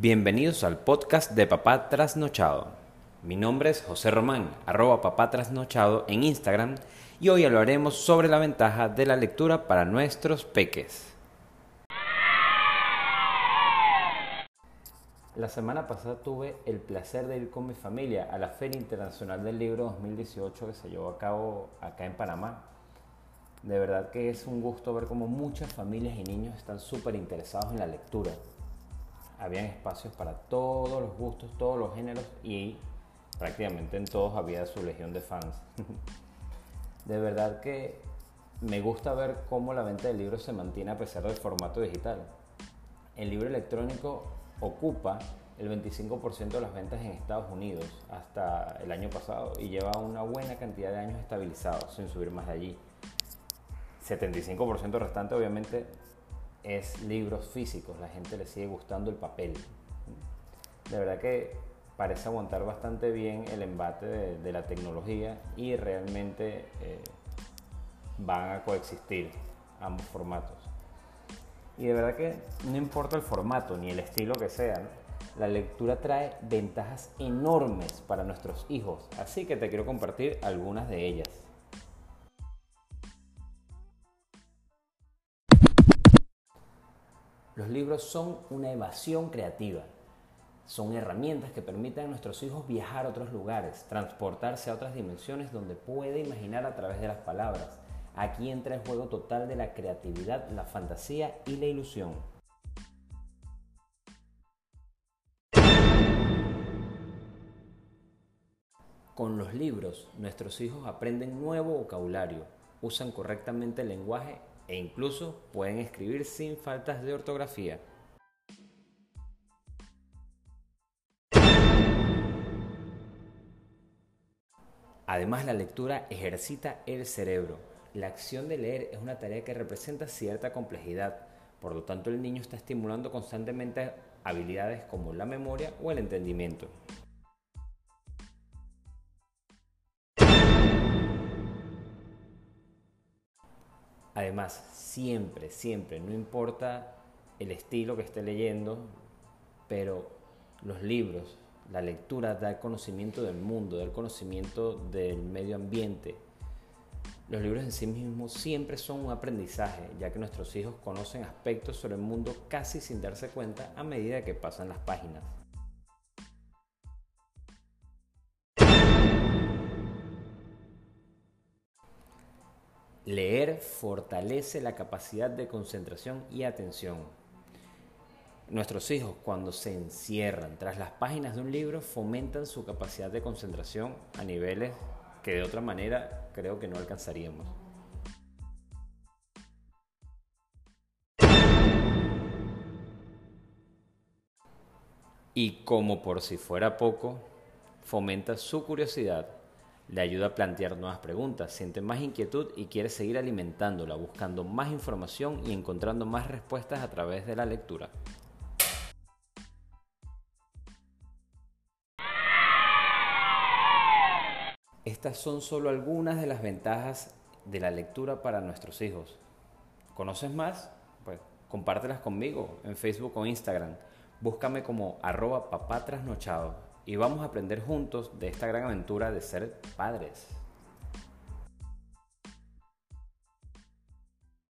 Bienvenidos al podcast de Papá Trasnochado. Mi nombre es José Román, arroba papá trasnochado en Instagram y hoy hablaremos sobre la ventaja de la lectura para nuestros peques. La semana pasada tuve el placer de ir con mi familia a la Feria Internacional del Libro 2018 que se llevó a cabo acá en Panamá. De verdad que es un gusto ver cómo muchas familias y niños están súper interesados en la lectura. Habían espacios para todos los gustos, todos los géneros y prácticamente en todos había su legión de fans. de verdad que me gusta ver cómo la venta de libros se mantiene a pesar del formato digital. El libro electrónico ocupa el 25% de las ventas en Estados Unidos hasta el año pasado y lleva una buena cantidad de años estabilizados sin subir más de allí. 75% restante obviamente es libros físicos, la gente le sigue gustando el papel. De verdad que parece aguantar bastante bien el embate de, la tecnología y realmente eh, van a coexistir ambos formatos. Y de verdad que no importa el formato ni el estilo que sea, la lectura trae ventajas enormes para nuestros hijos, así que te quiero compartir algunas de ellas. Los libros son una evasión creativa. Son herramientas que permiten a nuestros hijos viajar a otros lugares, transportarse a otras dimensiones donde puede imaginar a través de las palabras, Aquí entra el juego total de la creatividad, la fantasía y la ilusión. Con los libros, nuestros hijos aprenden nuevo vocabulario, usan correctamente el lenguaje e incluso pueden escribir sin faltas de ortografía. Además, la lectura ejercita el cerebro, la acción de leer es una tarea que representa cierta complejidad, por lo tanto el niño está estimulando constantemente habilidades como la memoria o el entendimiento. Además, siempre, siempre, no importa el estilo que esté leyendo, pero los libros, la lectura da conocimiento del mundo, da el conocimiento del medio ambiente, los libros en sí mismos siempre son un aprendizaje, ya que nuestros hijos conocen aspectos sobre el mundo casi sin darse cuenta a medida que pasan las páginas. Leer fortalece la capacidad de concentración y atención. Nuestros hijos cuando se encierran tras las páginas de un libro fomentan su capacidad de concentración a niveles que de otra manera creo que no alcanzaríamos. Y como por si fuera poco, fomenta su curiosidad, le ayuda a plantear nuevas preguntas, siente más inquietud y quiere seguir alimentándola, buscando más información y encontrando más respuestas a través de la lectura. Estas son solo algunas de las ventajas de la lectura para nuestros hijos. ¿Conoces más? Pues compártelas conmigo en Facebook o Instagram. Búscame como arroba papá trasnochado y vamos a aprender juntos de esta gran aventura de ser padres.